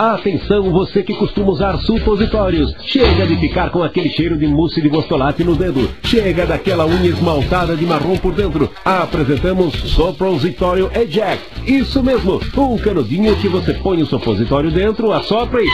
Atenção, você que costuma usar supositórios. Chega de ficar com aquele cheiro de mousse de bostolate no dedo. Chega daquela unha esmaltada de marrom por dentro. Apresentamos Sopositório Eject. Isso mesmo, um canudinho que você põe o supositório dentro, assopra e...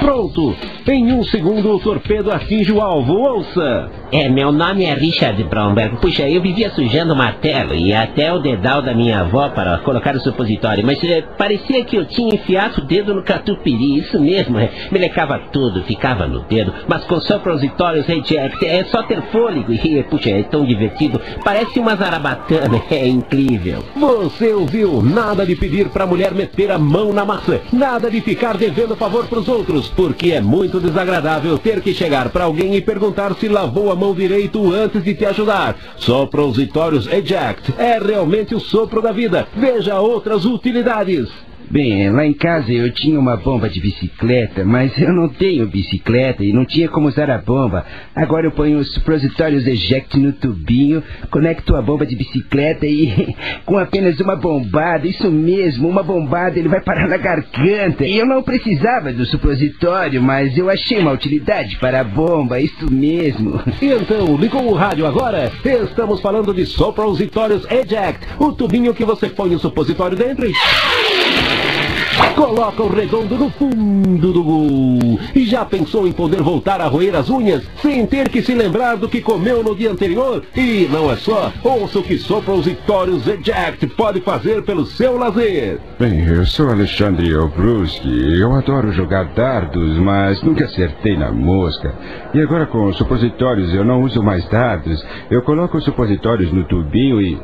Pronto! Em um segundo o torpedo atinge o alvo. Ouça! É, meu nome é Richard Bromberg. Puxa, eu vivia sujando o martelo e até o dedal da minha avó para colocar o supositório, mas é, parecia que eu tinha enfiado o dedo no catupiry, isso mesmo, é, melecava tudo, ficava no dedo, mas com supositórios reject, é só ter fôlego e, puxa, é tão divertido, parece uma zarabatana, é incrível. Você ouviu? Nada de pedir pra mulher meter a mão na massa, nada de ficar devendo favor pros outros, porque é muito desagradável ter que chegar pra alguém e perguntar se lavou a mão direito antes de te ajudar. Soprositórios Eject é realmente o sopro da vida. Veja outras utilidades. Bem, lá em casa eu tinha uma bomba de bicicleta, mas eu não tenho bicicleta e não tinha como usar a bomba. Agora eu ponho os supositórios eject no tubinho, conecto a bomba de bicicleta e com apenas uma bombada, isso mesmo, uma bombada, ele vai parar na garganta. E eu não precisava do supositório, mas eu achei uma utilidade para a bomba, isso mesmo. Então, ligou o rádio agora? Estamos falando de supositórios eject, o tubinho que você põe o supositório dentro e... Coloca o redondo no fundo do gol. E já pensou em poder voltar a roer as unhas sem ter que se lembrar do que comeu no dia anterior? E não é só. Ouça o que Soprositórios Eject pode fazer pelo seu lazer. Bem, eu sou Alexandre Obruski. Eu adoro jogar dardos, mas nunca acertei na mosca. E agora com os supositórios eu não uso mais dardos. Eu coloco os supositórios no tubinho e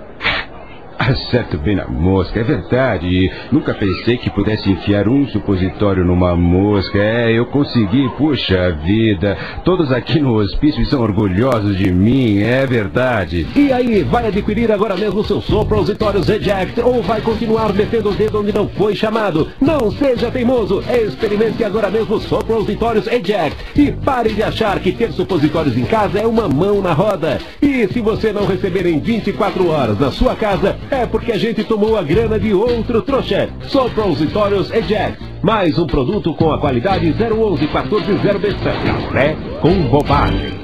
Acerto bem na mosca, é verdade. Nunca pensei que pudesse enfiar um supositório numa mosca. É, eu consegui, puxa vida. Todos aqui no hospício são orgulhosos de mim, é verdade. E aí, vai adquirir agora mesmo seus supositórios Eject ou vai continuar metendo o dedo onde não foi chamado? Não seja teimoso, experimente agora mesmo supositórios Eject e pare de achar que ter supositórios em casa é uma mão na roda. E se você não receber em 24 horas na sua casa, é porque a gente tomou a grana de outro trouxa. Soprositórios Eject. Mais um produto com a qualidade 011 140B. Café com bobagem.